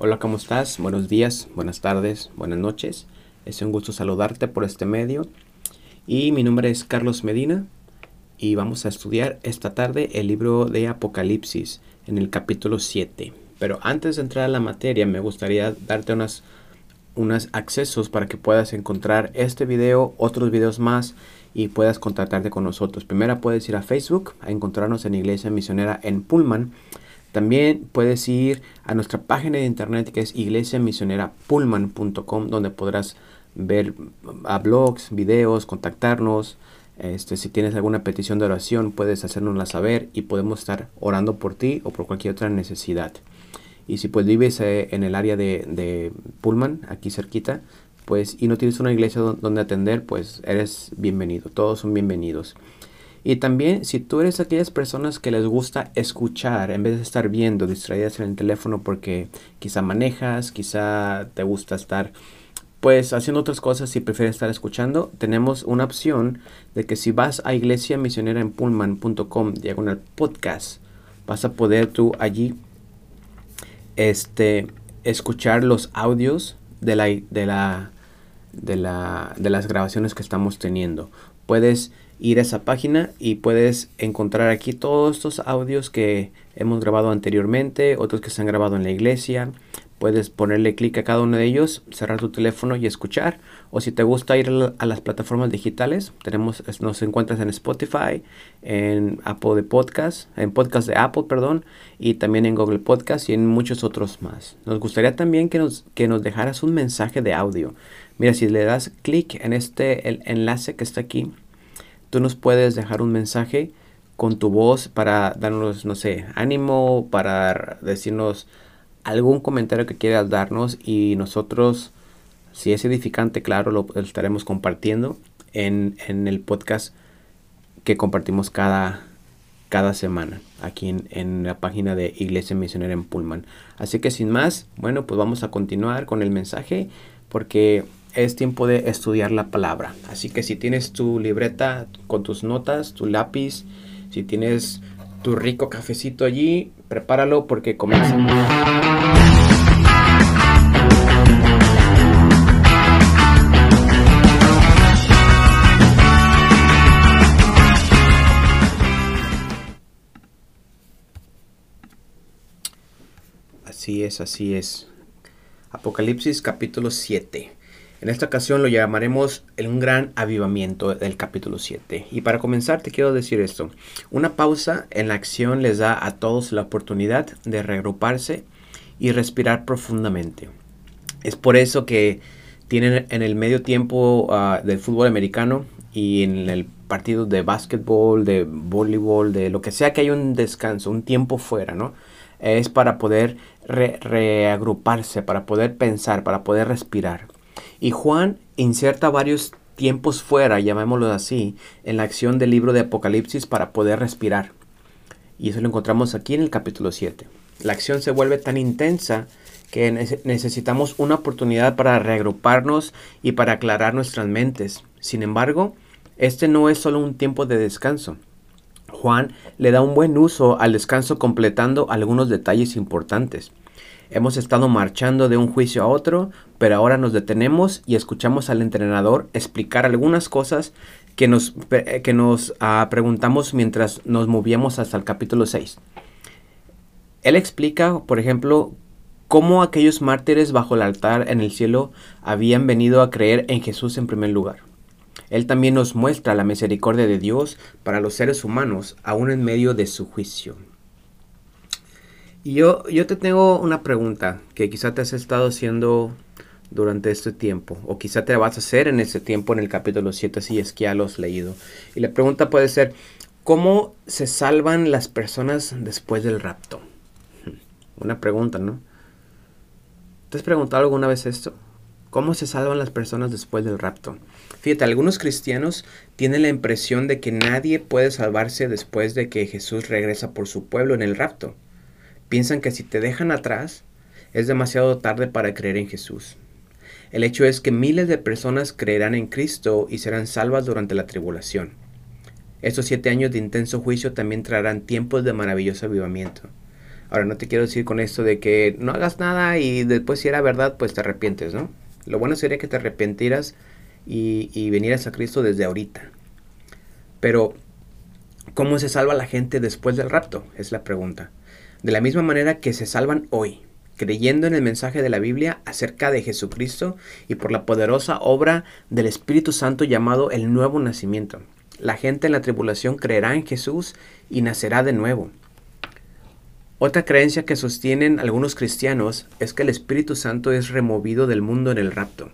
Hola, ¿cómo estás? Buenos días, buenas tardes, buenas noches. Es un gusto saludarte por este medio. Y mi nombre es Carlos Medina y vamos a estudiar esta tarde el libro de Apocalipsis en el capítulo 7. Pero antes de entrar a la materia me gustaría darte unas, unos accesos para que puedas encontrar este video, otros videos más y puedas contactarte con nosotros. Primero puedes ir a Facebook a encontrarnos en Iglesia Misionera en Pullman. También puedes ir a nuestra página de internet que es iglesiamisionerapullman.com donde podrás ver a blogs, videos, contactarnos. Este, si tienes alguna petición de oración puedes hacérnosla saber y podemos estar orando por ti o por cualquier otra necesidad. Y si pues vives eh, en el área de, de Pullman, aquí cerquita, pues y no tienes una iglesia donde atender, pues eres bienvenido. Todos son bienvenidos. Y también si tú eres aquellas personas que les gusta escuchar en vez de estar viendo, distraídas en el teléfono porque quizá manejas, quizá te gusta estar pues haciendo otras cosas si prefieres estar escuchando, tenemos una opción de que si vas a iglesia misionera en pullman.com diagonal podcast, vas a poder tú allí este, escuchar los audios de la, de la de, la, de las grabaciones que estamos teniendo. Puedes ir a esa página y puedes encontrar aquí todos estos audios que hemos grabado anteriormente, otros que se han grabado en la iglesia. Puedes ponerle clic a cada uno de ellos, cerrar tu teléfono y escuchar. O si te gusta ir a las plataformas digitales, tenemos, nos encuentras en Spotify, en Apple de Podcast, en Podcast de Apple, perdón, y también en Google Podcast y en muchos otros más. Nos gustaría también que nos, que nos dejaras un mensaje de audio. Mira, si le das clic en este el enlace que está aquí, tú nos puedes dejar un mensaje con tu voz para darnos, no sé, ánimo, para decirnos algún comentario que quieras darnos y nosotros, si es edificante, claro, lo, estaremos compartiendo en, en, el podcast que compartimos cada, cada semana aquí en, en, la página de Iglesia Misionera en Pullman. Así que sin más, bueno, pues vamos a continuar con el mensaje porque es tiempo de estudiar la palabra. Así que si tienes tu libreta con tus notas, tu lápiz, si tienes tu rico cafecito allí, prepáralo porque comenzamos. Así es, así es. Apocalipsis capítulo 7. En esta ocasión lo llamaremos un gran avivamiento del capítulo 7. Y para comenzar te quiero decir esto. Una pausa en la acción les da a todos la oportunidad de reagruparse y respirar profundamente. Es por eso que tienen en el medio tiempo uh, del fútbol americano y en el partido de básquetbol, de voleibol, de lo que sea que haya un descanso, un tiempo fuera, ¿no? Es para poder re reagruparse, para poder pensar, para poder respirar. Y Juan inserta varios tiempos fuera, llamémoslo así, en la acción del libro de Apocalipsis para poder respirar. Y eso lo encontramos aquí en el capítulo 7. La acción se vuelve tan intensa que necesitamos una oportunidad para reagruparnos y para aclarar nuestras mentes. Sin embargo, este no es solo un tiempo de descanso. Juan le da un buen uso al descanso completando algunos detalles importantes. Hemos estado marchando de un juicio a otro, pero ahora nos detenemos y escuchamos al entrenador explicar algunas cosas que nos, que nos uh, preguntamos mientras nos movíamos hasta el capítulo 6. Él explica, por ejemplo, cómo aquellos mártires bajo el altar en el cielo habían venido a creer en Jesús en primer lugar. Él también nos muestra la misericordia de Dios para los seres humanos, aún en medio de su juicio. Yo, yo te tengo una pregunta que quizá te has estado haciendo durante este tiempo, o quizá te vas a hacer en este tiempo en el capítulo 7 si es que ya lo has leído. Y la pregunta puede ser, ¿cómo se salvan las personas después del rapto? Hmm, una pregunta, ¿no? ¿Te has preguntado alguna vez esto? ¿Cómo se salvan las personas después del rapto? Fíjate, algunos cristianos tienen la impresión de que nadie puede salvarse después de que Jesús regresa por su pueblo en el rapto. Piensan que si te dejan atrás, es demasiado tarde para creer en Jesús. El hecho es que miles de personas creerán en Cristo y serán salvas durante la tribulación. Estos siete años de intenso juicio también traerán tiempos de maravilloso avivamiento. Ahora, no te quiero decir con esto de que no hagas nada y después si era verdad, pues te arrepientes, ¿no? Lo bueno sería que te arrepentieras y, y vinieras a Cristo desde ahorita. Pero, ¿cómo se salva la gente después del rapto? Es la pregunta. De la misma manera que se salvan hoy, creyendo en el mensaje de la Biblia acerca de Jesucristo y por la poderosa obra del Espíritu Santo llamado el nuevo nacimiento. La gente en la tribulación creerá en Jesús y nacerá de nuevo. Otra creencia que sostienen algunos cristianos es que el Espíritu Santo es removido del mundo en el rapto.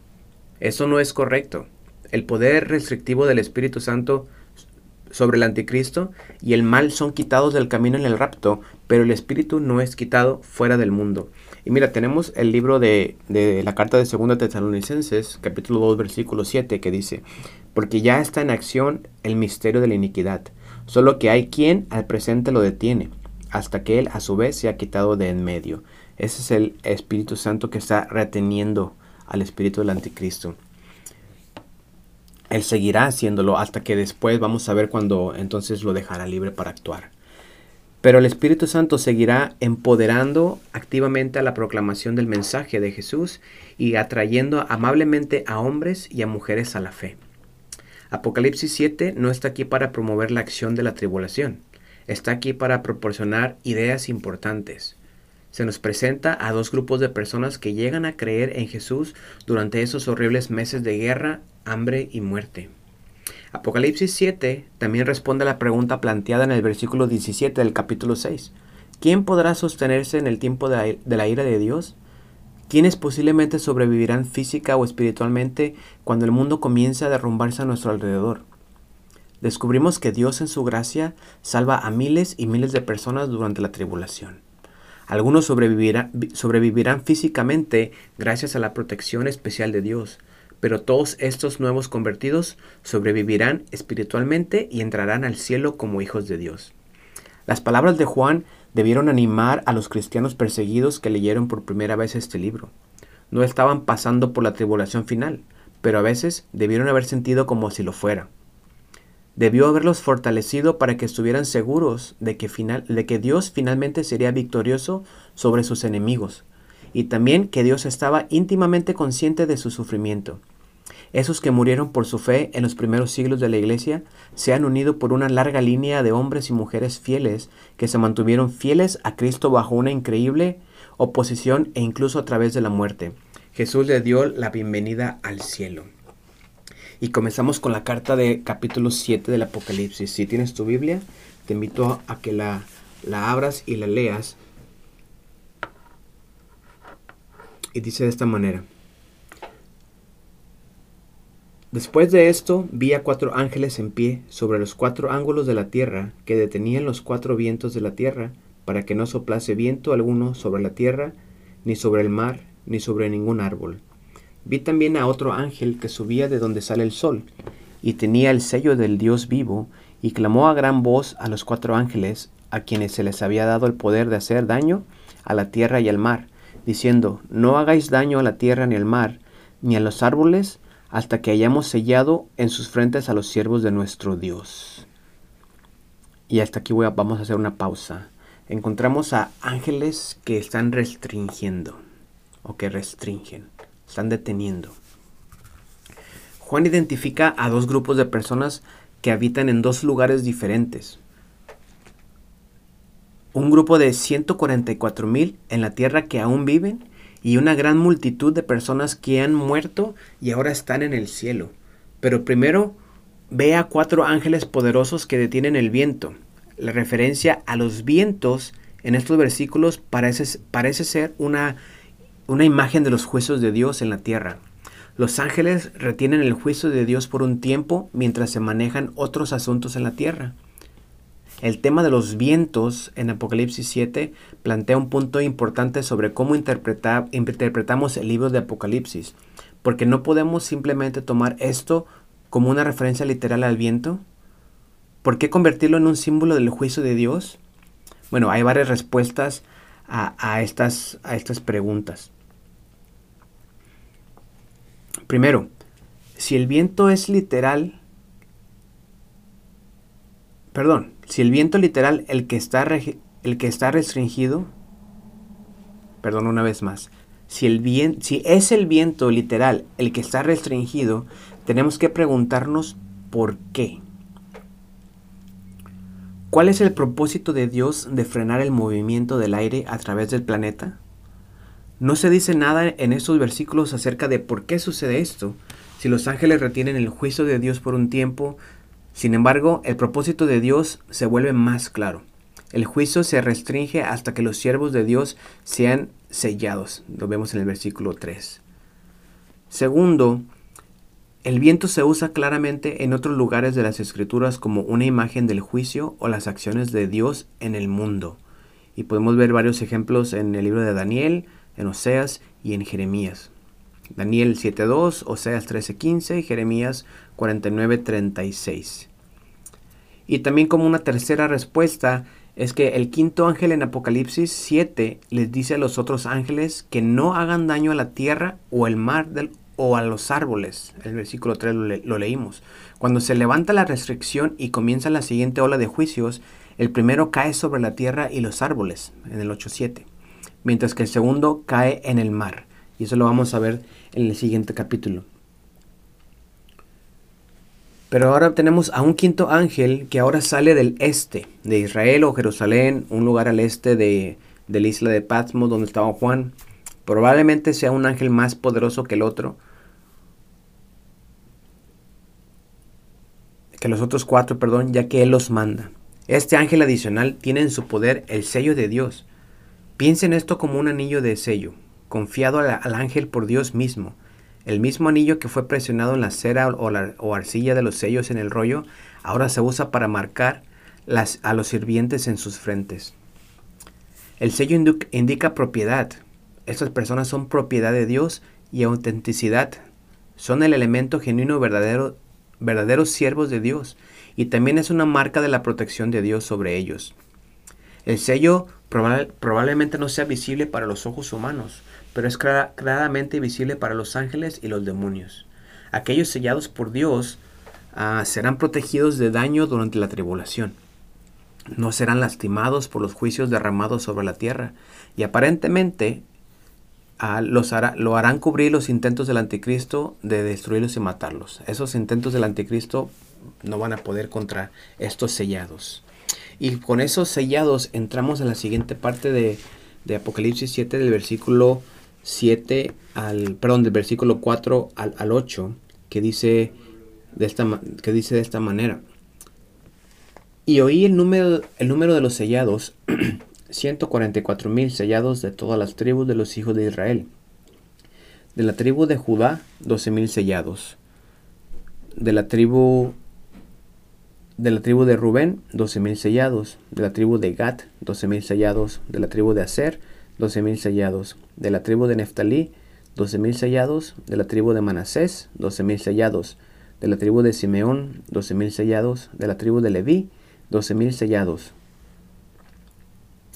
Eso no es correcto. El poder restrictivo del Espíritu Santo sobre el anticristo y el mal son quitados del camino en el rapto, pero el Espíritu no es quitado fuera del mundo. Y mira, tenemos el libro de, de la carta de 2 Tesalonicenses, capítulo 2, versículo 7, que dice, porque ya está en acción el misterio de la iniquidad, solo que hay quien al presente lo detiene hasta que Él a su vez se ha quitado de en medio. Ese es el Espíritu Santo que está reteniendo al Espíritu del Anticristo. Él seguirá haciéndolo hasta que después vamos a ver cuando entonces lo dejará libre para actuar. Pero el Espíritu Santo seguirá empoderando activamente a la proclamación del mensaje de Jesús y atrayendo amablemente a hombres y a mujeres a la fe. Apocalipsis 7 no está aquí para promover la acción de la tribulación está aquí para proporcionar ideas importantes. Se nos presenta a dos grupos de personas que llegan a creer en Jesús durante esos horribles meses de guerra, hambre y muerte. Apocalipsis 7 también responde a la pregunta planteada en el versículo 17 del capítulo 6. ¿Quién podrá sostenerse en el tiempo de la ira de Dios? ¿Quiénes posiblemente sobrevivirán física o espiritualmente cuando el mundo comience a derrumbarse a nuestro alrededor? descubrimos que Dios en su gracia salva a miles y miles de personas durante la tribulación. Algunos sobrevivirán, físicamente gracias a la protección especial de Dios, pero todos estos nuevos convertidos sobrevivirán espiritualmente y entrarán al cielo como hijos de Dios. Las palabras de Juan debieron animar a los cristianos perseguidos que leyeron por primera vez este libro. No estaban pasando por la tribulación final, pero a veces debieron haber sentido como si lo fuera debió haberlos fortalecido para que estuvieran seguros de que, final, de que Dios finalmente sería victorioso sobre sus enemigos, y también que Dios estaba íntimamente consciente de su sufrimiento. Esos que murieron por su fe en los primeros siglos de la Iglesia se han unido por una larga línea de hombres y mujeres fieles que se mantuvieron fieles a Cristo bajo una increíble oposición e incluso a través de la muerte. Jesús le dio la bienvenida al cielo. Y comenzamos con la carta de capítulo 7 del Apocalipsis. Si tienes tu Biblia, te invito a que la, la abras y la leas. Y dice de esta manera. Después de esto vi a cuatro ángeles en pie sobre los cuatro ángulos de la tierra que detenían los cuatro vientos de la tierra para que no soplase viento alguno sobre la tierra, ni sobre el mar, ni sobre ningún árbol. Vi también a otro ángel que subía de donde sale el sol, y tenía el sello del Dios vivo, y clamó a gran voz a los cuatro ángeles, a quienes se les había dado el poder de hacer daño a la tierra y al mar, diciendo, No hagáis daño a la tierra ni al mar, ni a los árboles, hasta que hayamos sellado en sus frentes a los siervos de nuestro Dios. Y hasta aquí voy vamos a hacer una pausa. Encontramos a ángeles que están restringiendo, o que restringen están deteniendo. Juan identifica a dos grupos de personas que habitan en dos lugares diferentes. Un grupo de 144 mil en la tierra que aún viven y una gran multitud de personas que han muerto y ahora están en el cielo. Pero primero ve a cuatro ángeles poderosos que detienen el viento. La referencia a los vientos en estos versículos parece, parece ser una una imagen de los juicios de Dios en la tierra. Los ángeles retienen el juicio de Dios por un tiempo mientras se manejan otros asuntos en la tierra. El tema de los vientos en Apocalipsis 7 plantea un punto importante sobre cómo interpretamos el libro de Apocalipsis, porque no podemos simplemente tomar esto como una referencia literal al viento. ¿Por qué convertirlo en un símbolo del juicio de Dios? Bueno, hay varias respuestas a, estas, a estas preguntas. Primero, si el viento es literal, perdón, si el viento literal, el que está, el que está restringido, perdón una vez más, si, el bien, si es el viento literal el que está restringido, tenemos que preguntarnos por qué. ¿Cuál es el propósito de Dios de frenar el movimiento del aire a través del planeta? No se dice nada en estos versículos acerca de por qué sucede esto, si los ángeles retienen el juicio de Dios por un tiempo. Sin embargo, el propósito de Dios se vuelve más claro. El juicio se restringe hasta que los siervos de Dios sean sellados. Lo vemos en el versículo 3. Segundo, el viento se usa claramente en otros lugares de las escrituras como una imagen del juicio o las acciones de Dios en el mundo. Y podemos ver varios ejemplos en el libro de Daniel, en Oseas y en Jeremías. Daniel 7.2, Oseas 13.15 y Jeremías 49.36. Y también como una tercera respuesta es que el quinto ángel en Apocalipsis 7 les dice a los otros ángeles que no hagan daño a la tierra o el mar o a los árboles. El versículo 3 lo, leímos. Cuando se levanta la restricción y comienza la siguiente ola de juicios, el primero cae sobre la tierra y los árboles, en el 8.7, mientras que el segundo cae en el mar. Y eso lo vamos a ver en el siguiente capítulo. Pero ahora tenemos a un quinto ángel que ahora sale del este, de Israel o Jerusalén, un lugar al este de, de la isla de Patmos donde estaba Juan. Probablemente sea un ángel más poderoso que el otro. Que los otros cuatro, perdón, ya que Él los manda. Este ángel adicional tiene en su poder el sello de Dios. Piensen esto como un anillo de sello, confiado al, ángel por Dios mismo. El mismo anillo que fue presionado en la cera o, la, o arcilla de los sellos en el rollo, ahora se usa para marcar a los sirvientes en sus frentes. El sello indica propiedad, estas personas son propiedad de Dios y autenticidad. Son el elemento genuino verdadero, verdaderos siervos de Dios y también es una marca de la protección de Dios sobre ellos. El sello probablemente no sea visible para los ojos humanos, pero es claramente visible para los ángeles y los demonios. Aquellos sellados por Dios ah, serán protegidos de daño durante la tribulación. No serán lastimados por los juicios derramados sobre la tierra. Y aparentemente los lo harán cubrir los intentos del anticristo de destruirlos y matarlos. Esos intentos del anticristo no van a poder contra estos sellados. Y con esos sellados entramos en la siguiente parte de, Apocalipsis 7 del versículo 7 al, perdón, del versículo 4 al, al 8, que dice, de esta, que dice de esta manera. Y oí el número, el número de los sellados 144 mil sellados de todas las tribus de los hijos de Israel. De la tribu de Judá, 12 mil sellados. De la tribu de la tribu de Rubén, 12 mil sellados. De la tribu de Gat, 12 mil sellados. De la tribu de Aser, 12 mil sellados. De la tribu de Neftalí, 12 mil sellados. De la tribu de Manasés, 12 mil sellados. De la tribu de Simeón, 12 mil sellados. De la tribu de Leví, 12 mil sellados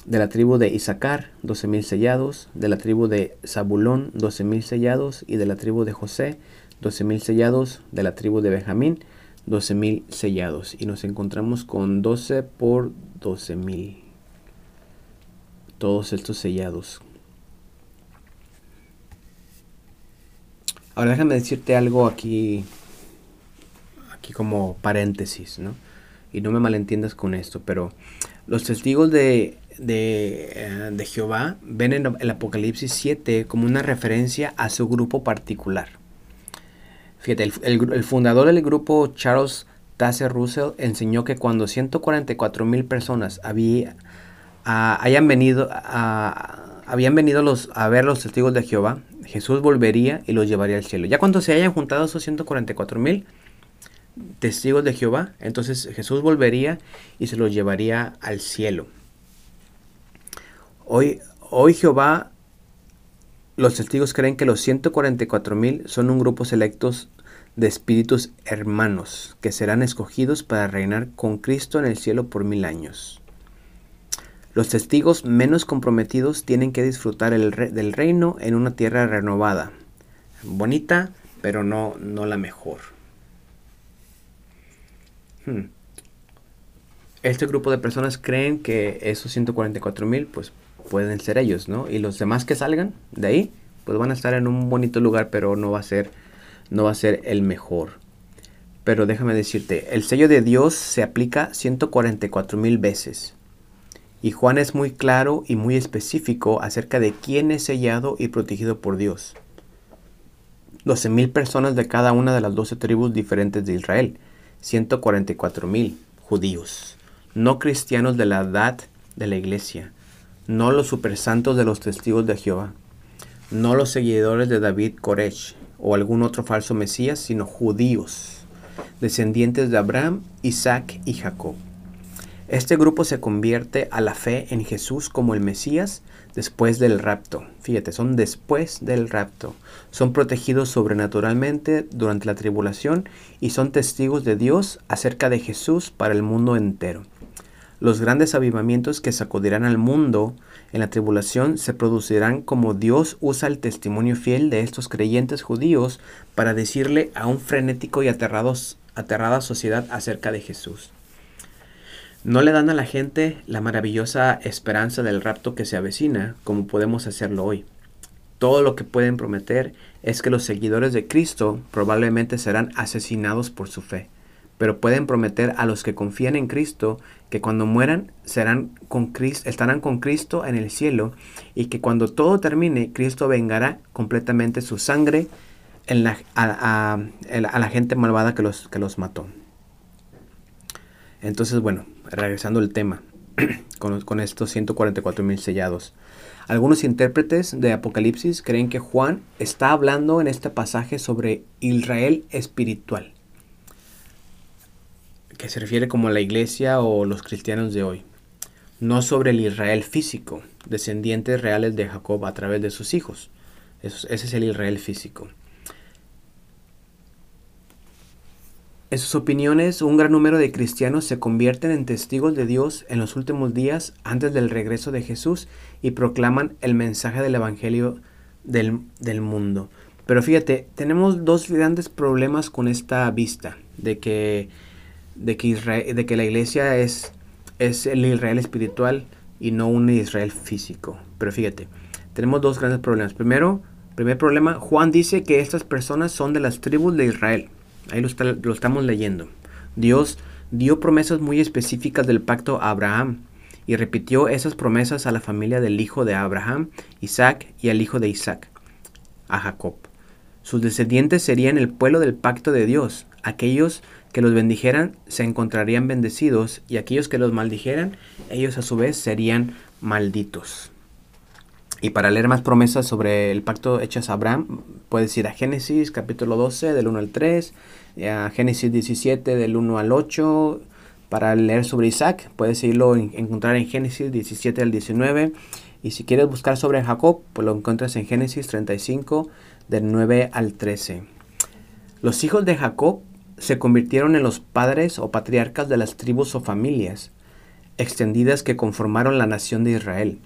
de la tribu de Isaacar, doce mil sellados, de la tribu de Zabulón, doce mil sellados, y de la tribu de José, doce mil sellados, de la tribu de Benjamín, doce mil sellados. Y nos encontramos con 12 por doce mil. Todos estos sellados. Ahora déjame decirte algo aquí, aquí como paréntesis, ¿no? Y no me malentiendas con esto, pero los testigos de eh, de, Jehová ven en el Apocalipsis 7 como una referencia a su grupo particular. El, fundador del grupo, Charles Taze Russell, enseñó que cuando 144 mil personas había, venido, habían venido a ver los testigos de Jehová, Jesús volvería y los llevaría al cielo. Ya cuando se hayan juntado esos 144 mil testigos de Jehová, entonces Jesús volvería y se los llevaría al cielo. Hoy, hoy Jehová, los testigos creen que los 144 mil son un grupo selectos de espíritus hermanos que serán escogidos para reinar con Cristo en el cielo por mil años. Los testigos menos comprometidos tienen que disfrutar el del reino en una tierra renovada, bonita, pero no, no la mejor. Hmm. Este grupo de personas creen que esos 144 mil pues pueden ser ellos, ¿no? Y los demás que salgan de ahí, pues van a estar en un bonito lugar, pero no va a ser, no va a ser el mejor. Pero déjame decirte, el sello de Dios se aplica 144 mil veces. Y Juan es muy claro y muy específico acerca de quién es sellado y protegido por Dios. 12 mil personas de cada una de las 12 tribus diferentes de Israel. 144 mil judíos. No cristianos de la edad de la iglesia. No los supersantos de los testigos de Jehová. No los seguidores de David Koresh o algún otro falso Mesías, sino judíos, descendientes de Abraham, Isaac y Jacob. Este grupo se convierte a la fe en Jesús como el Mesías después del rapto. Fíjate, son después del rapto. Son protegidos sobrenaturalmente durante la tribulación y son testigos de Dios acerca de Jesús para el mundo entero. Los grandes avivamientos que sacudirán al mundo en la tribulación se producirán como Dios usa el testimonio fiel de estos creyentes judíos para decirle a un frenético y aterrados, aterrada sociedad acerca de Jesús. No le dan a la gente la maravillosa esperanza del rapto que se avecina, como podemos hacerlo hoy. Todo lo que pueden prometer es que los seguidores de Cristo probablemente serán asesinados por su fe, pero pueden prometer a los que confían en Cristo que cuando mueran serán con estarán con Cristo en el cielo y que cuando todo termine Cristo vengará completamente su sangre a, la gente malvada que los, que los mató. Entonces, bueno, regresando al tema, con, estos 144 mil sellados. Algunos intérpretes de Apocalipsis creen que Juan está hablando en este pasaje sobre Israel espiritual, que se refiere como a la iglesia o los cristianos de hoy, no sobre el Israel físico, descendientes reales de Jacob a través de sus hijos. ese es el Israel físico. En sus opiniones, un gran número de cristianos se convierten en testigos de Dios en los últimos días antes del regreso de Jesús y proclaman el mensaje del Evangelio del, mundo. Pero fíjate, tenemos dos grandes problemas con esta vista de que, de que, de que la iglesia es, es el Israel espiritual y no un Israel físico. Pero fíjate, tenemos dos grandes problemas. Primero, primer problema, Juan dice que estas personas son de las tribus de Israel. Ahí lo, estamos leyendo. Dios dio promesas muy específicas del pacto a Abraham y repitió esas promesas a la familia del hijo de Abraham, Isaac y al hijo de Isaac, a Jacob. Sus descendientes serían el pueblo del pacto de Dios. Aquellos que los bendijeran se encontrarían bendecidos y aquellos que los maldijeran, ellos a su vez serían malditos. Y para leer más promesas sobre el pacto hechas a Abraham, puedes ir a Génesis capítulo 12 del 1 al 3, a Génesis 17 del 1 al 8. Para leer sobre Isaac, puedes irlo encontrar en Génesis 17 al 19. Y si quieres buscar sobre Jacob, pues lo encuentras en Génesis 35 del 9 al 13. Los hijos de Jacob se convirtieron en los padres o patriarcas de las tribus o familias extendidas que conformaron la nación de Israel.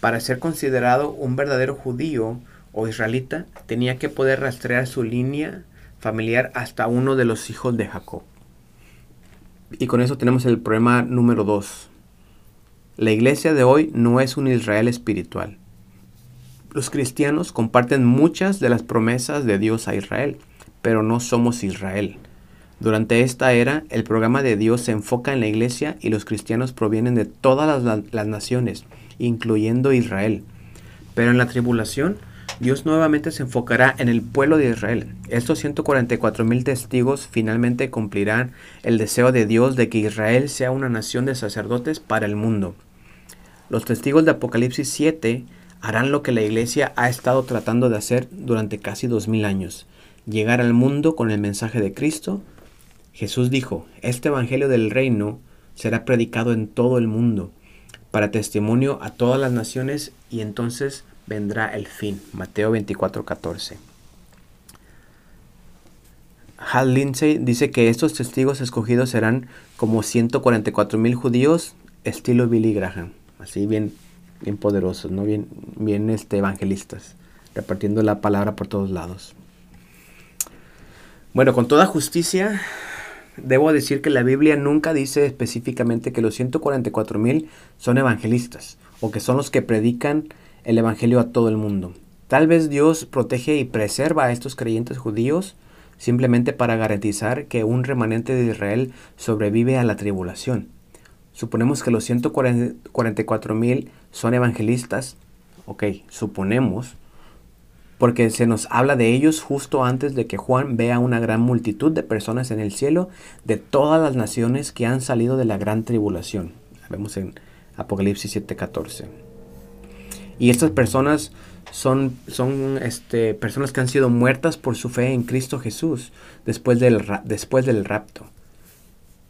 Para ser considerado un verdadero judío o israelita, tenía que poder rastrear su línea familiar hasta uno de los hijos de Jacob. Y con eso tenemos el problema número dos. La iglesia de hoy no es un Israel espiritual. Los cristianos comparten muchas de las promesas de Dios a Israel, pero no somos Israel. Durante esta era, el programa de Dios se enfoca en la iglesia y los cristianos provienen de todas las, naciones incluyendo Israel. Pero en la tribulación, Dios nuevamente se enfocará en el pueblo de Israel. Estos 144 mil testigos finalmente cumplirán el deseo de Dios de que Israel sea una nación de sacerdotes para el mundo. Los testigos de Apocalipsis 7 harán lo que la iglesia ha estado tratando de hacer durante casi dos mil años, llegar al mundo con el mensaje de Cristo. Jesús dijo, este Evangelio del reino será predicado en todo el mundo para testimonio a todas las naciones y entonces vendrá el fin. Mateo 24:14. Hal Lindsay dice que estos testigos escogidos serán como 144 mil judíos estilo Billy Graham, así bien, bien poderosos, ¿no? bien, bien este, evangelistas, repartiendo la palabra por todos lados. Bueno, con toda justicia, debo decir que la Biblia nunca dice específicamente que los 144 mil son evangelistas o que son los que predican el Evangelio a todo el mundo. Tal vez Dios protege y preserva a estos creyentes judíos simplemente para garantizar que un remanente de Israel sobrevive a la tribulación. Suponemos que los 144 mil son evangelistas. Ok, suponemos. Porque se nos habla de ellos justo antes de que Juan vea una gran multitud de personas en el cielo de todas las naciones que han salido de la gran tribulación. Vemos en Apocalipsis 7:14. Y estas personas son, son este, personas que han sido muertas por su fe en Cristo Jesús después del, después del rapto.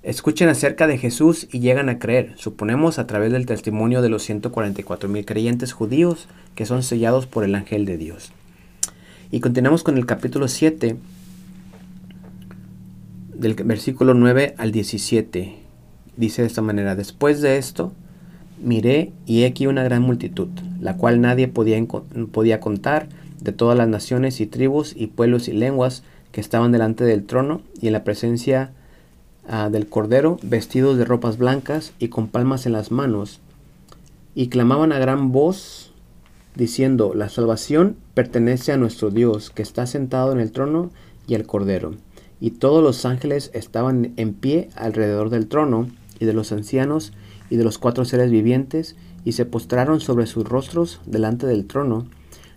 Escuchen acerca de Jesús y llegan a creer, suponemos a través del testimonio de los 144 mil creyentes judíos que son sellados por el ángel de Dios. Y continuamos con el capítulo 7, del versículo 9 al 17. Dice de esta manera, después de esto, miré y he aquí una gran multitud, la cual nadie podía, podía contar, de todas las naciones y tribus y pueblos y lenguas que estaban delante del trono y en la presencia ah, del Cordero, vestidos de ropas blancas y con palmas en las manos, y clamaban a gran voz, diciendo, la salvación pertenece a nuestro Dios, que está sentado en el trono y al Cordero. Y todos los ángeles estaban en pie alrededor del trono y de los ancianos y de los cuatro seres vivientes, y se postraron sobre sus rostros delante del trono,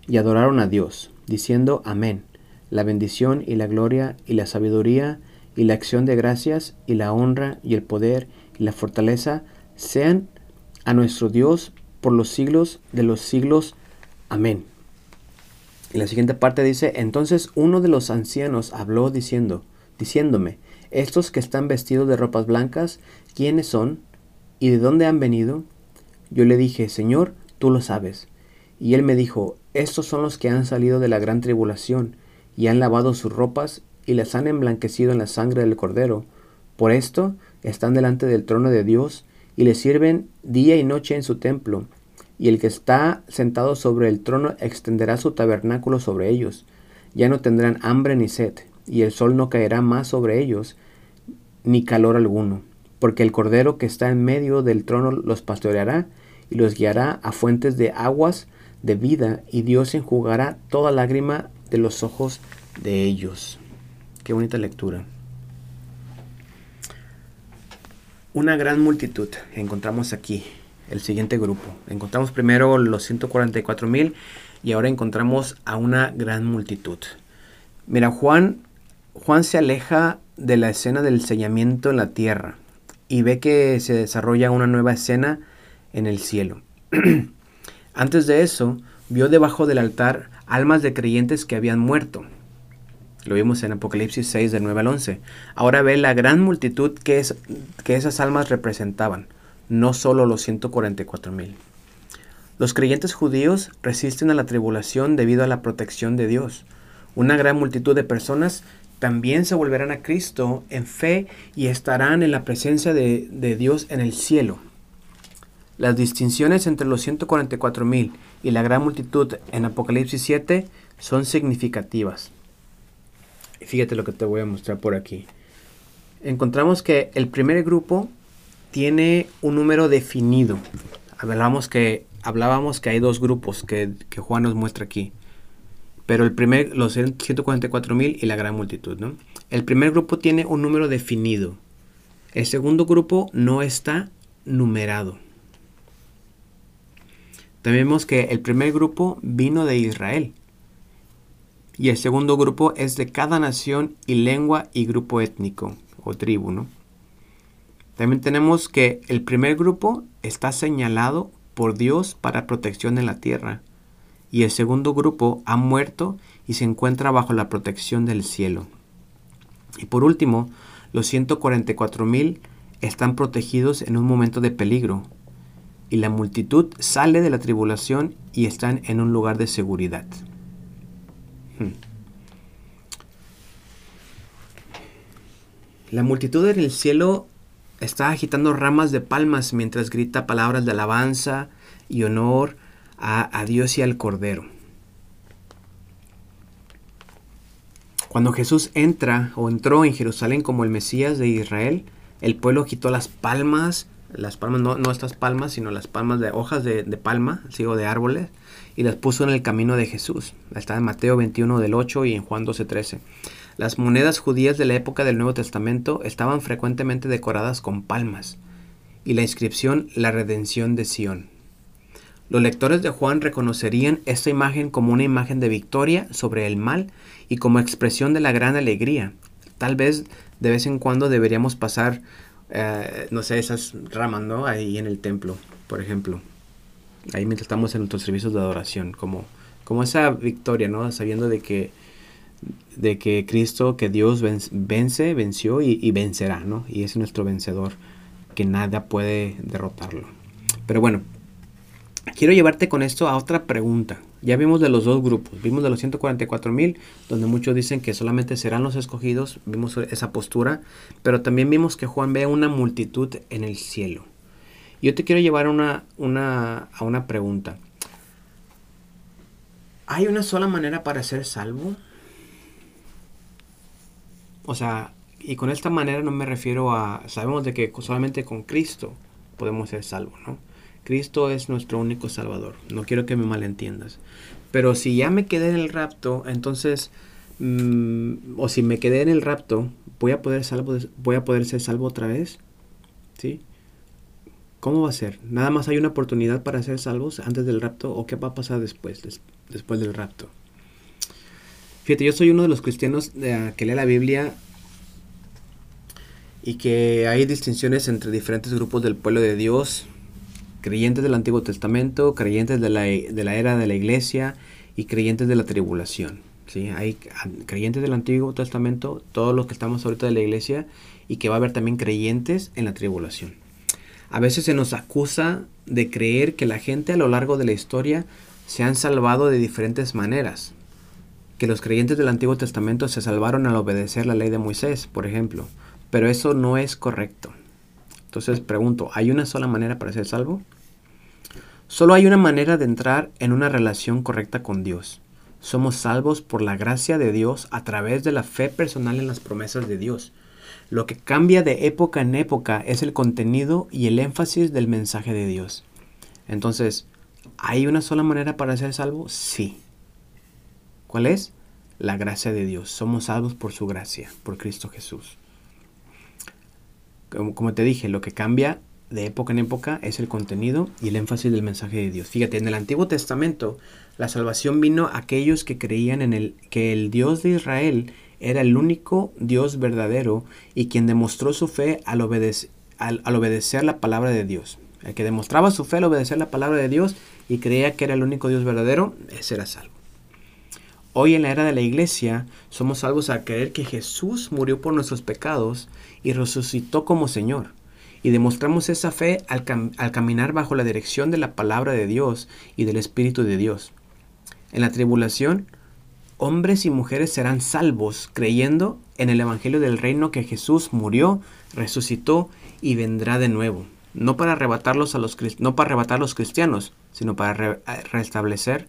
y adoraron a Dios, diciendo Amén. La bendición y la gloria y la sabiduría y la acción de gracias y la honra y el poder y la fortaleza sean a nuestro Dios por los siglos de los siglos. Amén. Y la siguiente parte dice, entonces uno de los ancianos habló diciendo, diciéndome, estos que están vestidos de ropas blancas, ¿quiénes son? ¿Y de dónde han venido? Yo le dije, Señor, tú lo sabes. Y él me dijo, estos son los que han salido de la gran tribulación, y han lavado sus ropas, y las han emblanquecido en la sangre del Cordero. Por esto están delante del trono de Dios, y le sirven día y noche en su templo. Y el que está sentado sobre el trono extenderá su tabernáculo sobre ellos. Ya no tendrán hambre ni sed, y el sol no caerá más sobre ellos, ni calor alguno porque el Cordero que está en medio del trono los pastoreará y los guiará a fuentes de aguas de vida, y Dios enjugará toda lágrima de los ojos de ellos. Qué bonita lectura. Una gran multitud encontramos aquí, el siguiente grupo. Encontramos primero los 144 mil y ahora encontramos a una gran multitud. Mira, Juan, Juan se aleja de la escena del sellamiento en la tierra y ve que se desarrolla una nueva escena en el cielo. Antes de eso, vio debajo del altar almas de creyentes que habían muerto. Lo vimos en Apocalipsis 6 del 9 al 11. Ahora ve la gran multitud que, es, que esas almas representaban, no solo los 144 mil. Los creyentes judíos resisten a la tribulación debido a la protección de Dios. Una gran multitud de personas también se volverán a Cristo en fe y estarán en la presencia de, Dios en el cielo. Las distinciones entre los 144 mil y la gran multitud en Apocalipsis 7 son significativas. Fíjate lo que te voy a mostrar por aquí. Encontramos que el primer grupo tiene un número definido. Hablábamos que, hablábamos que hay dos grupos que, que Juan nos muestra aquí. Pero el primer, los 144 mil y la gran multitud, ¿no? El primer grupo tiene un número definido. El segundo grupo no está numerado. También vemos que el primer grupo vino de Israel. Y el segundo grupo es de cada nación y lengua y grupo étnico o tribu, ¿no? También tenemos que el primer grupo está señalado por Dios para protección en la tierra y el segundo grupo ha muerto y se encuentra bajo la protección del cielo. Y por último, los 144.000 están protegidos en un momento de peligro, y la multitud sale de la tribulación y están en un lugar de seguridad. Hmm. La multitud en el cielo está agitando ramas de palmas mientras grita palabras de alabanza y honor a, Dios y al Cordero. Cuando Jesús entra o entró en Jerusalén como el Mesías de Israel, el pueblo quitó las palmas las palmas, no, no estas palmas, sino las palmas de hojas de, de palma, sigo de árboles, y las puso en el camino de Jesús. Está en Mateo 21 del 8 y en Juan 12, 13. Las monedas judías de la época del Nuevo Testamento estaban frecuentemente decoradas con palmas y la inscripción La redención de Sión. Los lectores de Juan reconocerían esta imagen como una imagen de victoria sobre el mal y como expresión de la gran alegría. Tal vez de vez en cuando deberíamos pasar, eh, no sé, esas ramas, ¿no? Ahí en el templo, por ejemplo. Ahí mientras estamos en nuestros servicios de adoración, como, como esa victoria, ¿no? Sabiendo de que, de que Cristo, que Dios vence, venció y, vencerá, ¿no? Y es nuestro vencedor, que nada puede derrotarlo. Pero bueno, quiero llevarte con esto a otra pregunta. Ya vimos de los dos grupos, vimos de los 144 mil, donde muchos dicen que solamente serán los escogidos, vimos esa postura, pero también vimos que Juan ve una multitud en el cielo. Yo te quiero llevar una, una, a una pregunta. ¿Hay una sola manera para ser salvo? O sea, y con esta manera no me refiero a, sabemos de que solamente con Cristo podemos ser salvos, ¿no? Cristo es nuestro único Salvador. No quiero que me malentiendas. Pero si ya me quedé en el rapto, entonces, mm, o si me quedé en el rapto, voy a poder salvo, voy a poder ser salvo otra vez, ¿sí? ¿Cómo va a ser? ¿Nada más hay una oportunidad para ser salvos antes del rapto o qué va a pasar después, después del rapto? Fíjate, yo soy uno de los cristianos eh, que lee la Biblia y que hay distinciones entre diferentes grupos del pueblo de Dios creyentes del Antiguo Testamento, creyentes de la, de la era de la iglesia y creyentes de la tribulación. ¿sí? Hay creyentes del Antiguo Testamento, todos los que estamos ahorita de la iglesia, y que va a haber también creyentes en la tribulación. A veces se nos acusa de creer que la gente a lo largo de la historia se han salvado de diferentes maneras. Que los creyentes del Antiguo Testamento se salvaron al obedecer la ley de Moisés, por ejemplo. Pero eso no es correcto. Entonces pregunto, ¿hay una sola manera para ser salvo? Solo hay una manera de entrar en una relación correcta con Dios. Somos salvos por la gracia de Dios a través de la fe personal en las promesas de Dios. Lo que cambia de época en época es el contenido y el énfasis del mensaje de Dios. Entonces, ¿hay una sola manera para ser salvo? Sí. ¿Cuál es? La gracia de Dios. Somos salvos por su gracia, por Cristo Jesús como, te dije, lo que cambia de época en época es el contenido y el énfasis del mensaje de Dios. Fíjate, en el Antiguo Testamento la salvación vino a aquellos que creían en el que el Dios de Israel era el único Dios verdadero y quien demostró su fe al, al, obedecer la palabra de Dios. El que demostraba su fe al obedecer la palabra de Dios y creía que era el único Dios verdadero, ese era salvo. Hoy en la era de la iglesia somos salvos a creer que Jesús murió por nuestros pecados y resucitó como Señor. Y demostramos esa fe al, caminar bajo la dirección de la palabra de Dios y del Espíritu de Dios. En la tribulación, hombres y mujeres serán salvos creyendo en el Evangelio del Reino que Jesús murió, resucitó y vendrá de nuevo. No para arrebatarlos a los, no para arrebatar a los cristianos, sino para restablecer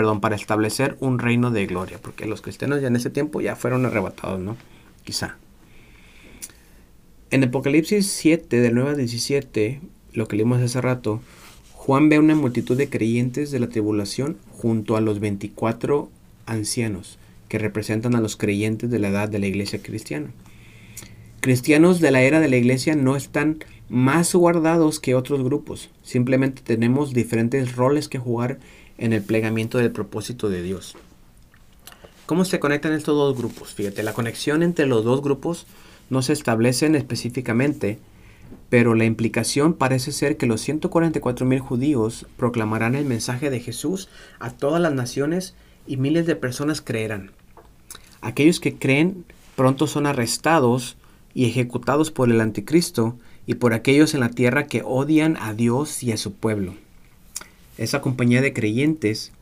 perdón, para establecer un reino de gloria, porque los cristianos ya en ese tiempo ya fueron arrebatados, ¿no? Quizá. En Apocalipsis 7, del 9 al 17, lo que leímos hace rato, Juan ve una multitud de creyentes de la tribulación junto a los 24 ancianos, que representan a los creyentes de la edad de la iglesia cristiana. Cristianos de la era de la iglesia no están más guardados que otros grupos, simplemente tenemos diferentes roles que jugar en el plegamiento del propósito de Dios. ¿Cómo se conectan estos dos grupos? Fíjate, la conexión entre los dos grupos no se establece específicamente, pero la implicación parece ser que los 144 mil judíos proclamarán el mensaje de Jesús a todas las naciones y miles de personas creerán. Aquellos que creen pronto son arrestados y ejecutados por el anticristo y por aquellos en la tierra que odian a Dios y a su pueblo. Esa compañía de creyentes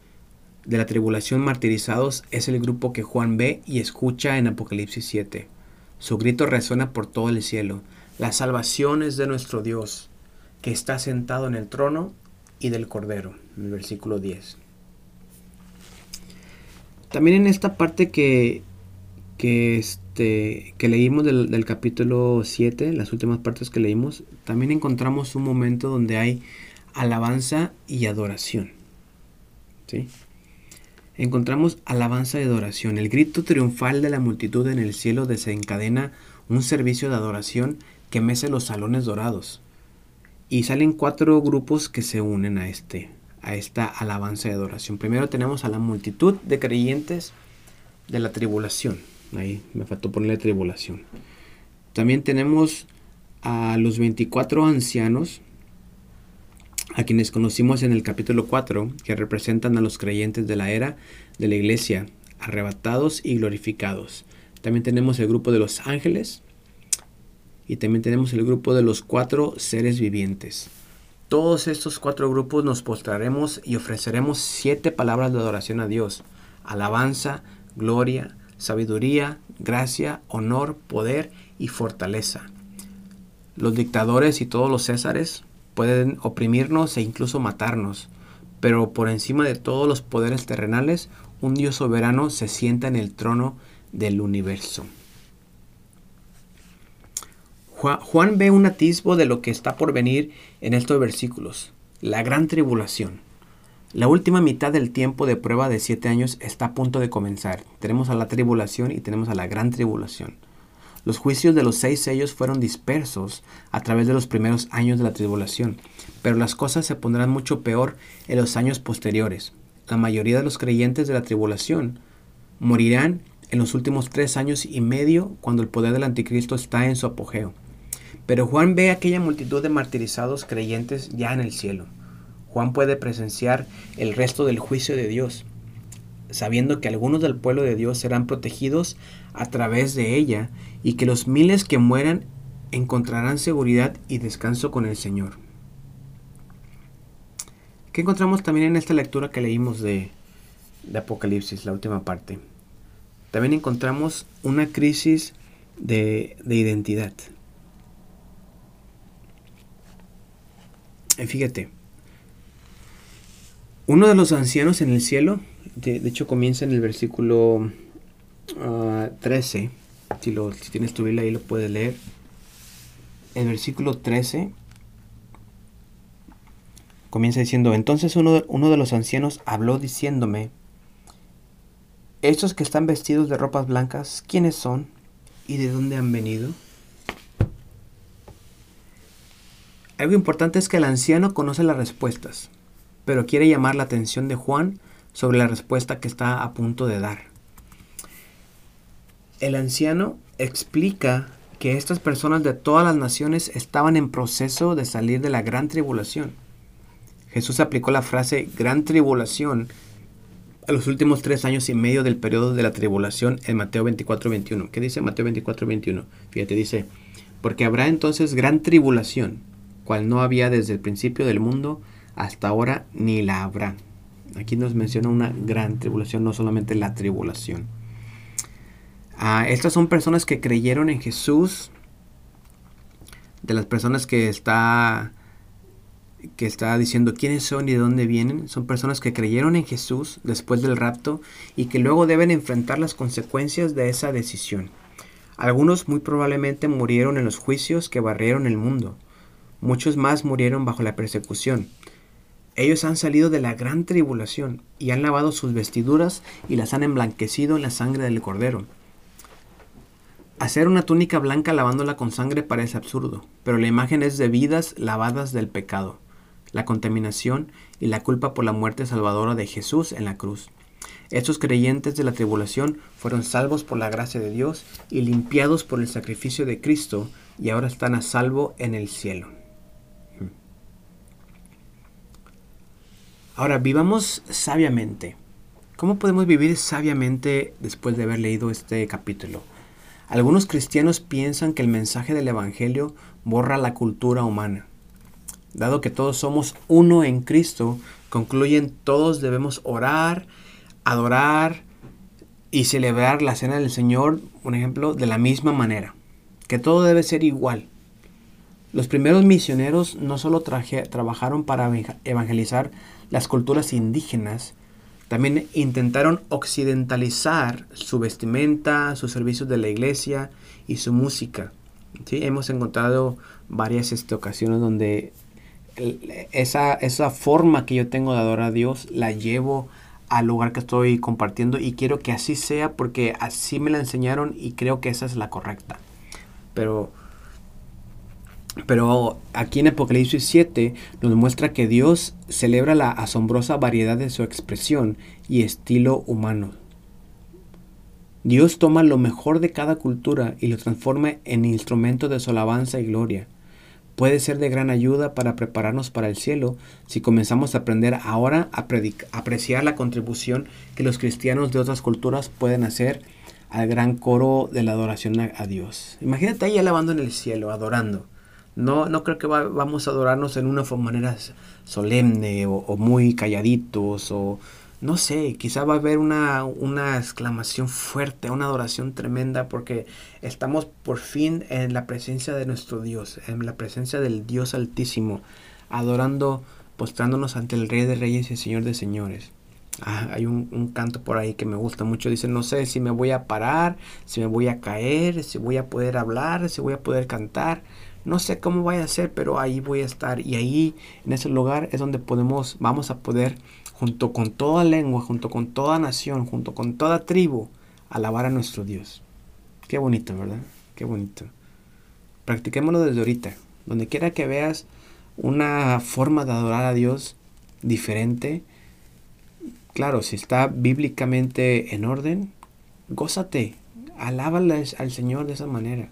de la tribulación martirizados es el grupo que Juan ve y escucha en Apocalipsis 7. Su grito resuena por todo el cielo. La salvación es de nuestro Dios, que está sentado en el trono y del Cordero, en el versículo 10. También en esta parte que, que, este, que leímos del, del capítulo 7, las últimas partes que leímos, también encontramos un momento donde hay alabanza y adoración. ¿Sí? Encontramos alabanza y adoración. El grito triunfal de la multitud en el cielo desencadena un servicio de adoración que mece los salones dorados. Y salen cuatro grupos que se unen a este, a esta alabanza y adoración. Primero tenemos a la multitud de creyentes de la tribulación. Ahí me faltó ponerle tribulación. También tenemos a los 24 ancianos, a quienes conocimos en el capítulo 4, que representan a los creyentes de la era de la iglesia, arrebatados y glorificados. También tenemos el grupo de los ángeles y también tenemos el grupo de los cuatro seres vivientes. Todos estos cuatro grupos nos postraremos y ofreceremos siete palabras de adoración a Dios. Alabanza, gloria, sabiduría, gracia, honor, poder y fortaleza. Los dictadores y todos los césares pueden oprimirnos e incluso matarnos, pero por encima de todos los poderes terrenales, un Dios soberano se sienta en el trono del universo. Juan ve un atisbo de lo que está por venir en estos versículos, la gran tribulación. La última mitad del tiempo de prueba de siete años está a punto de comenzar. Tenemos a la tribulación y tenemos a la gran tribulación. Los juicios de los seis sellos fueron dispersos a través de los primeros años de la tribulación, pero las cosas se pondrán mucho peor en los años posteriores. La mayoría de los creyentes de la tribulación morirán en los últimos tres años y medio cuando el poder del anticristo está en su apogeo. Pero Juan ve aquella multitud de martirizados creyentes ya en el cielo. Juan puede presenciar el resto del juicio de Dios, sabiendo que algunos del pueblo de Dios serán protegidos a través de ella y que los miles que mueran encontrarán seguridad y descanso con el Señor. ¿Qué encontramos también en esta lectura que leímos de, Apocalipsis, la última parte? También encontramos una crisis de, de identidad. fíjate, uno de los ancianos en el cielo, de, hecho comienza en el versículo 13, ah, si, lo, si tienes tu Biblia ahí lo puedes leer. El versículo 13 comienza diciendo, entonces uno, uno de los ancianos habló diciéndome, estos que están vestidos de ropas blancas, ¿quiénes son y de dónde han venido? Algo importante es que el anciano conoce las respuestas, pero quiere llamar la atención de Juan sobre la respuesta que está a punto de dar. El anciano explica que estas personas de todas las naciones estaban en proceso de salir de la gran tribulación. Jesús aplicó la frase gran tribulación a los últimos tres años y medio del periodo de la tribulación en Mateo 24-21. ¿Qué dice Mateo 24-21? Fíjate, dice, porque habrá entonces gran tribulación cual no había desde el principio del mundo hasta ahora ni la habrá. Aquí nos menciona una gran tribulación, no solamente la tribulación. Ah, estas son personas que creyeron en Jesús, de las personas que está que está diciendo quiénes son y de dónde vienen, son personas que creyeron en Jesús después del rapto y que luego deben enfrentar las consecuencias de esa decisión. Algunos muy probablemente murieron en los juicios que barrieron el mundo. Muchos más murieron bajo la persecución. Ellos han salido de la gran tribulación y han lavado sus vestiduras y las han emblanquecido en la sangre del cordero. Hacer una túnica blanca lavándola con sangre parece absurdo, pero la imagen es de vidas lavadas del pecado, la contaminación y la culpa por la muerte salvadora de Jesús en la cruz. Estos creyentes de la tribulación fueron salvos por la gracia de Dios y limpiados por el sacrificio de Cristo y ahora están a salvo en el cielo. Ahora, vivamos sabiamente. ¿Cómo podemos vivir sabiamente después de haber leído este capítulo? Algunos cristianos piensan que el mensaje del Evangelio borra la cultura humana. Dado que todos somos uno en Cristo, concluyen todos debemos orar, adorar y celebrar la cena del Señor, un ejemplo, de la misma manera. Que todo debe ser igual. Los primeros misioneros no solo trabajaron para evangelizar las culturas indígenas, También intentaron occidentalizar su vestimenta, sus servicios de la iglesia y su música. ¿Sí? Hemos encontrado varias este, ocasiones donde esa, esa forma que yo tengo de adorar a Dios la llevo al lugar que estoy compartiendo y quiero que así sea porque así me la enseñaron y creo que esa es la correcta. Pero pero aquí en Apocalipsis 7 nos muestra que Dios celebra la asombrosa variedad de su expresión y estilo humano. Dios toma lo mejor de cada cultura y lo transforma en instrumento de su alabanza y gloria. Puede ser de gran ayuda para prepararnos para el cielo si comenzamos a aprender ahora a, apreciar la contribución que los cristianos de otras culturas pueden hacer al gran coro de la adoración a, Dios. Imagínate ahí alabando en el cielo, adorando. No, no creo que vamos a adorarnos en una manera solemne o, muy calladitos o no sé, quizá va a haber una, una exclamación fuerte, una adoración tremenda porque estamos por fin en la presencia de nuestro Dios, en la presencia del Dios Altísimo, adorando, postrándonos ante el Rey de Reyes y el Señor de Señores. Ah, hay un, un, canto por ahí que me gusta mucho. Dice, no sé si me voy a parar, si me voy a caer, si voy a poder hablar, si voy a poder cantar. No sé cómo vaya a ser, pero ahí voy a estar. Y ahí, en ese lugar, es donde podemos, vamos a poder, junto con toda lengua, junto con toda nación, junto con toda tribu, alabar a nuestro Dios. Qué bonito, ¿verdad? Qué bonito. Practiquémoslo desde ahorita. Donde quiera que veas una forma de adorar a Dios diferente, claro, si está bíblicamente en orden, gózate, alábale al Señor de esa manera.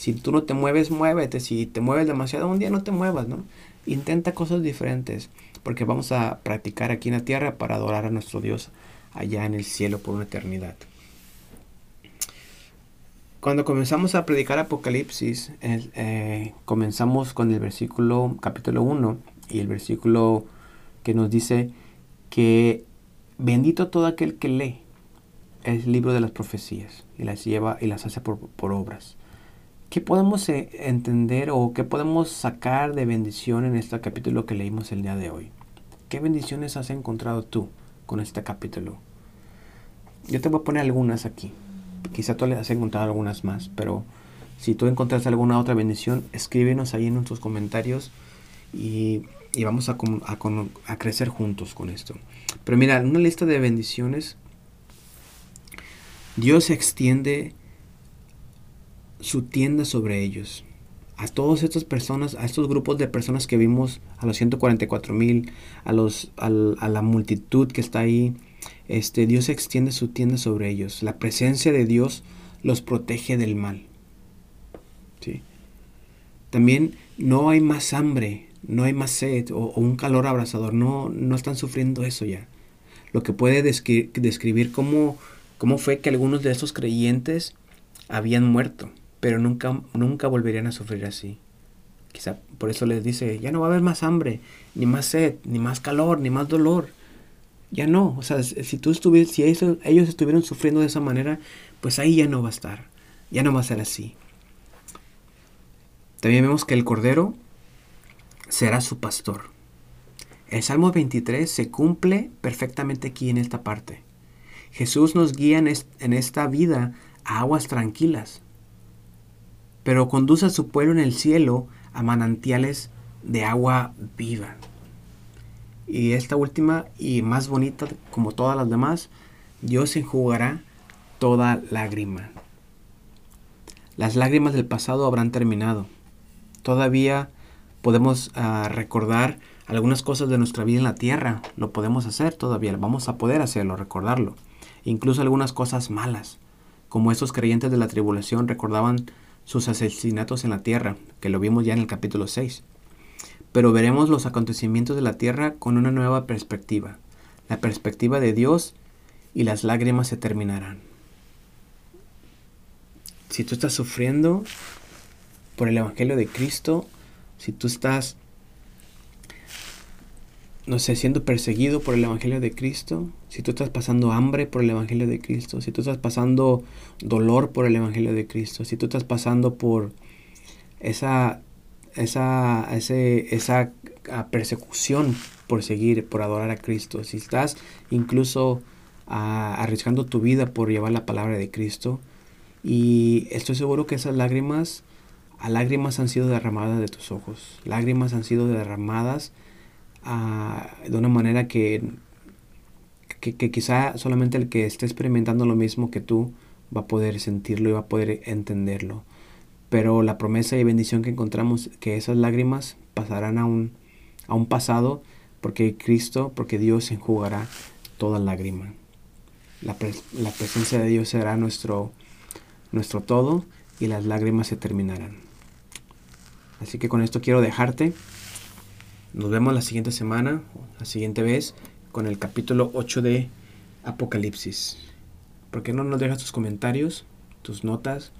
Si tú no te mueves, muévete. Si te mueves demasiado un día, no te muevas, ¿no? Intenta cosas diferentes, porque vamos a practicar aquí en la tierra para adorar a nuestro Dios allá en el cielo por una eternidad. Cuando comenzamos a predicar Apocalipsis, eh, comenzamos con el versículo capítulo 1 y el versículo que nos dice que bendito todo aquel que lee el libro de las profecías y las lleva y las hace por obras. ¿Qué podemos eh, entender o qué podemos sacar de bendición en este capítulo que leímos el día de hoy? ¿Qué bendiciones has encontrado tú con este capítulo? Yo te voy a poner algunas aquí. Quizá tú le has encontrado algunas más, pero si tú encontraste alguna otra bendición, escríbenos ahí en nuestros comentarios y, vamos a, a crecer juntos con esto. Pero mira, una lista de bendiciones, Dios extiende su tienda sobre ellos. A todas estas personas, a estos grupos de personas que vimos, a los 144 mil, a, los, a, la multitud que está ahí, este, Dios extiende su tienda sobre ellos. La presencia de Dios los protege del mal. ¿Sí? También no hay más hambre, no hay más sed o, un calor abrasador. No, no están sufriendo eso ya. Lo que puede describir cómo, cómo fue que algunos de esos creyentes habían muerto pero nunca, nunca volverían a sufrir así. Quizá por eso les dice, ya no va a haber más hambre, ni más sed, ni más calor, ni más dolor. Ya no, o sea, si tú estuvieras, si ellos, ellos estuvieron sufriendo de esa manera, pues ahí ya no va a estar, ya no va a ser así. También vemos que el Cordero será su pastor. El Salmo 23 se cumple perfectamente aquí en esta parte. Jesús nos guía en esta vida a aguas tranquilas, pero conduce a su pueblo en el cielo a manantiales de agua viva. Y esta última y más bonita, como todas las demás, Dios enjugará toda lágrima. Las lágrimas del pasado habrán terminado. Todavía podemos ah, recordar algunas cosas de nuestra vida en la tierra. Lo podemos hacer todavía, vamos a poder hacerlo, recordarlo. Incluso algunas cosas malas, como esos creyentes de la tribulación recordaban sus asesinatos en la tierra, que lo vimos ya en el capítulo 6. Pero veremos los acontecimientos de la tierra con una nueva perspectiva, la perspectiva de Dios y las lágrimas se terminarán. Si tú estás sufriendo por el Evangelio de Cristo, si tú estás no sé, siendo perseguido por el Evangelio de Cristo, si tú estás pasando hambre por el Evangelio de Cristo, si tú estás pasando dolor por el Evangelio de Cristo, si tú estás pasando por esa esa, esa ah, persecución por seguir, por adorar a Cristo, si estás incluso ah, arriesgando tu vida por llevar la palabra de Cristo, y estoy seguro que esas lágrimas, a lágrimas han sido derramadas de tus ojos, lágrimas han sido derramadas de una manera que, que, quizá solamente el que esté experimentando lo mismo que tú va a poder sentirlo y va a poder entenderlo. Pero la promesa y bendición que encontramos, que esas lágrimas pasarán a un, a un pasado, porque Cristo, porque Dios enjugará toda lágrima. La, la presencia de Dios será nuestro, nuestro todo y las lágrimas se terminarán. Así que con esto quiero dejarte. Nos vemos la siguiente semana, la siguiente vez, con el capítulo 8 de Apocalipsis. ¿Por qué no nos dejas tus comentarios, tus notas,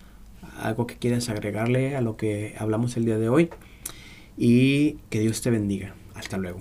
algo que quieras agregarle a lo que hablamos el día de hoy? Y que Dios te bendiga. Hasta luego.